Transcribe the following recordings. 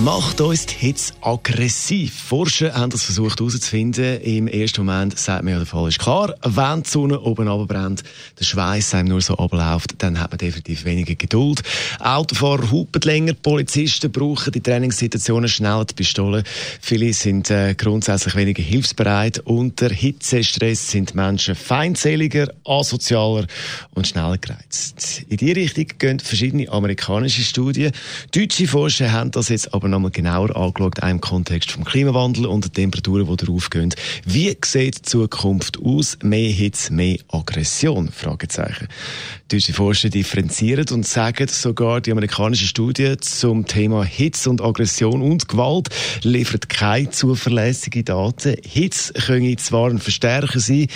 Macht uns die Hitze aggressiv? Forscher haben das versucht herauszufinden. Im ersten Moment sagt man ja, der Fall ist klar. Wenn die Sonne oben runterbrennt, der Schweiß einem nur so abläuft, dann hat man definitiv weniger Geduld. Autofahrer hupen länger, Polizisten brauchen die Trainingssituationen schneller die Pistolen. Viele sind äh, grundsätzlich weniger hilfsbereit. Unter Hitzestress sind Menschen feindseliger, asozialer und schneller gereizt. In diese Richtung gehen verschiedene amerikanische Studien. Deutsche Forscher haben das jetzt aber nochmal genauer angeschaut, auch im Kontext vom Klimawandel und den Temperaturen, die darauf gehen. Wie sieht die Zukunft aus? Mehr Hitze, mehr Aggression? Fragezeichen. Deutsche Forscher differenzieren und sagen sogar, die amerikanische Studie zum Thema Hitze und Aggression und Gewalt liefert keine zuverlässigen Daten. Hitze können zwar ein Verstärker sein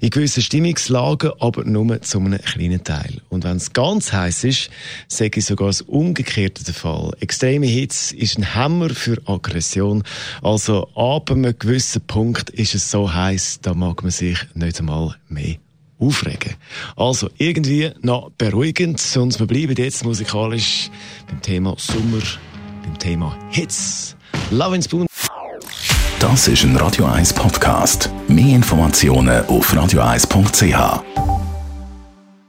in gewissen Stimmungslagen, aber nur zu einem kleinen Teil. Und wenn es ganz heiß ist, sage ich sogar das Umgekehrte der Fall. Extreme Hitze ist ein Hammer für Aggression. Also ab einem gewissen Punkt ist es so heiß, da mag man sich nicht einmal mehr aufregen. Also irgendwie noch beruhigend und wir bleiben jetzt musikalisch beim Thema Sommer, beim Thema Hitze. Love in Spoon. Das ist ein Radio 1 Podcast. Mehr Informationen auf radio1.ch.